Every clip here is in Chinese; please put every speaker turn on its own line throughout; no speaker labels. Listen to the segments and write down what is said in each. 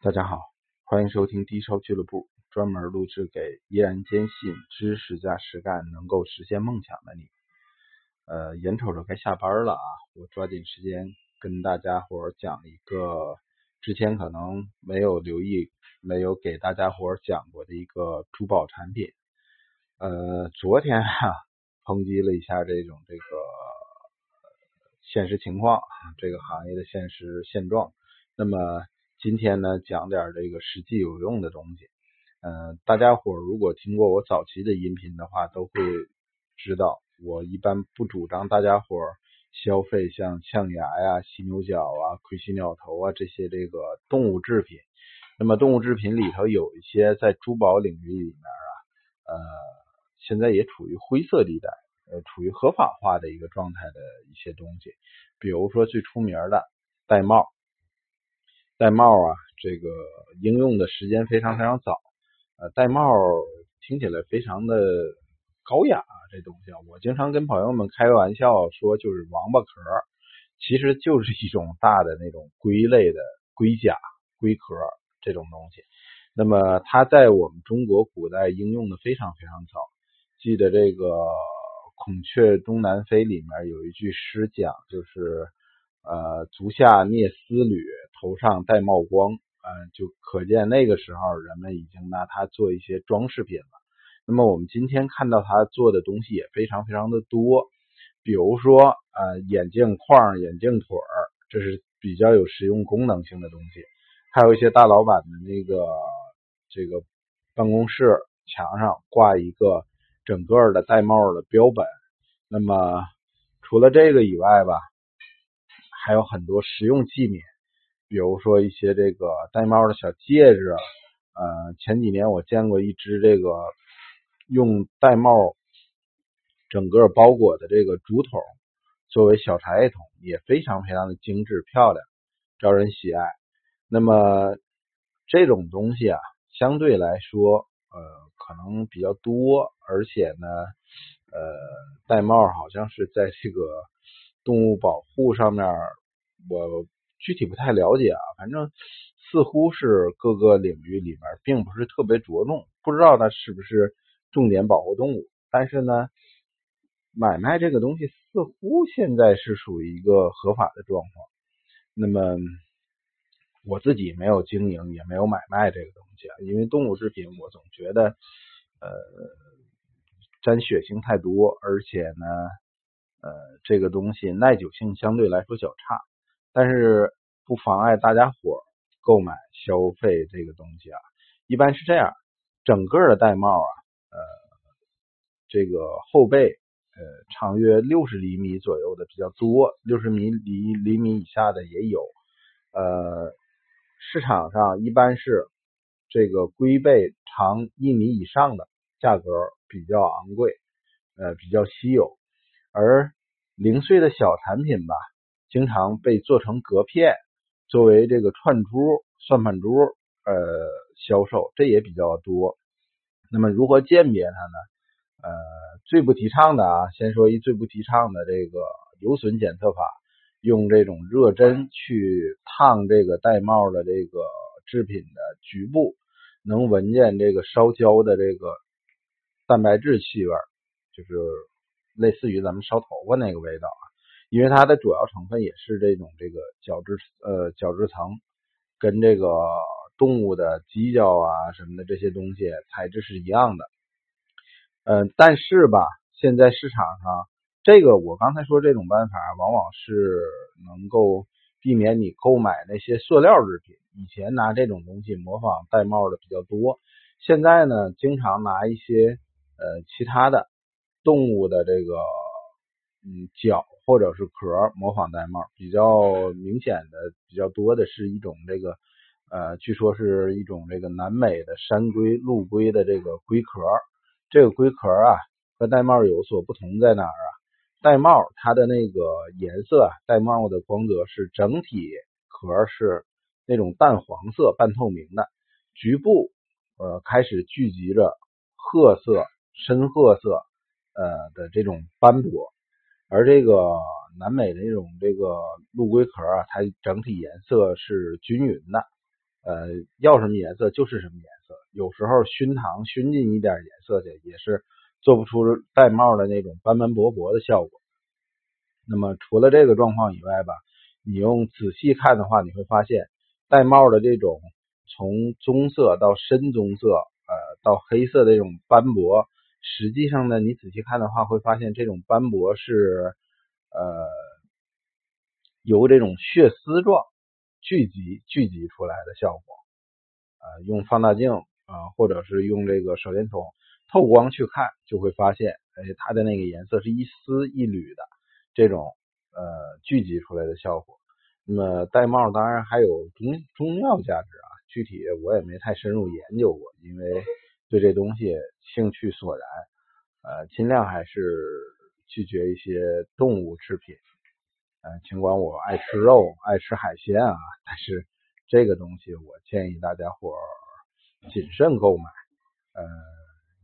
大家好，欢迎收听低烧俱乐部，专门录制给依然坚信知识加实干能够实现梦想的你。呃，眼瞅着该下班了啊，我抓紧时间跟大家伙讲一个之前可能没有留意、没有给大家伙讲过的一个珠宝产品。呃，昨天哈抨击了一下这种这个现实情况，这个行业的现实现状。那么今天呢，讲点这个实际有用的东西。嗯，大家伙如果听过我早期的音频的话，都会知道我一般不主张大家伙消费像象牙呀、犀牛角啊、盔犀鸟头啊这些这个动物制品。那么动物制品里头有一些在珠宝领域里面啊，呃，现在也处于灰色地带，呃，处于合法化的一个状态的一些东西，比如说最出名的玳瑁。玳瑁啊，这个应用的时间非常非常早。呃，玳瑁听起来非常的高雅，这东西啊，我经常跟朋友们开玩笑说，就是王八壳，其实就是一种大的那种龟类的龟甲、龟壳这种东西。那么它在我们中国古代应用的非常非常早。记得这个《孔雀东南飞》里面有一句诗讲，就是呃，足下聂丝缕。头上戴帽光，嗯，就可见那个时候人们已经拿它做一些装饰品了。那么我们今天看到它做的东西也非常非常的多，比如说呃眼镜框、眼镜腿儿，这是比较有实用功能性的东西。还有一些大老板的那个这个办公室墙上挂一个整个的戴帽的标本。那么除了这个以外吧，还有很多实用器皿。比如说一些这个玳瑁的小戒指，呃，前几年我见过一只这个用玳瑁整个包裹的这个竹筒，作为小茶叶筒，也非常非常的精致漂亮，招人喜爱。那么这种东西啊，相对来说，呃，可能比较多，而且呢，呃，玳瑁好像是在这个动物保护上面，我。具体不太了解啊，反正似乎是各个领域里面并不是特别着重，不知道它是不是重点保护动物。但是呢，买卖这个东西似乎现在是属于一个合法的状况。那么我自己没有经营，也没有买卖这个东西啊，因为动物制品我总觉得呃沾血腥太多，而且呢呃这个东西耐久性相对来说较差。但是不妨碍大家伙购买消费这个东西啊，一般是这样，整个的玳瑁啊，呃，这个后背呃长约六十厘米左右的比较多，六十米厘厘米以下的也有，呃，市场上一般是这个龟背长一米以上的价格比较昂贵，呃，比较稀有，而零碎的小产品吧。经常被做成隔片，作为这个串珠、算盘珠呃销售，这也比较多。那么如何鉴别它呢？呃，最不提倡的啊，先说一最不提倡的这个有损检测法，用这种热针去烫这个玳瑁的这个制品的局部，能闻见这个烧焦的这个蛋白质气味，就是类似于咱们烧头发那个味道。因为它的主要成分也是这种这个角质呃角质层，跟这个动物的犄角啊什么的这些东西材质是一样的，嗯，但是吧，现在市场上这个我刚才说这种办法，往往是能够避免你购买那些塑料制品。以前拿这种东西模仿玳瑁的比较多，现在呢，经常拿一些呃其他的动物的这个。嗯，角或者是壳模仿玳瑁，比较明显的、比较多的是一种这个，呃，据说是一种这个南美的山龟、陆龟的这个龟壳。这个龟壳啊，和玳瑁有所不同在哪儿啊？玳瑁它的那个颜色，玳瑁的光泽是整体壳是那种淡黄色、半透明的，局部呃开始聚集着褐色、深褐色呃的这种斑驳。而这个南美的那种这个陆龟壳啊，它整体颜色是均匀的，呃，要什么颜色就是什么颜色。有时候熏糖熏进一点颜色去，也是做不出戴帽的那种斑斑驳驳的效果。那么除了这个状况以外吧，你用仔细看的话，你会发现戴帽的这种从棕色到深棕色，呃，到黑色的这种斑驳，实际上呢，你仔细看的话，会发现这种斑驳是呃由这种血丝状聚集聚集出来的效果。呃，用放大镜啊，或者是用这个手电筒透光去看，就会发现，哎，它的那个颜色是一丝一缕的。这种呃聚集出来的效果，那么戴帽当然还有中中药价值啊，具体我也没太深入研究过，因为对这东西兴趣索然，呃，尽量还是拒绝一些动物制品，呃，尽管我爱吃肉，爱吃海鲜啊，但是这个东西我建议大家伙谨慎购买，呃，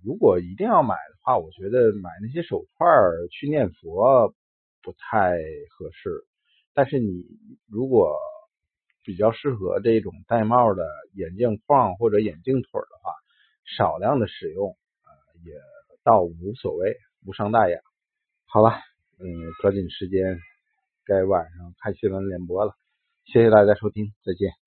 如果一定要买的话，我觉得买那些手串去念佛。不太合适，但是你如果比较适合这种戴帽的眼镜框或者眼镜腿的话，少量的使用啊也倒无所谓，无伤大雅。好了，嗯，抓紧时间，该晚上看新闻联播了，谢谢大家收听，再见。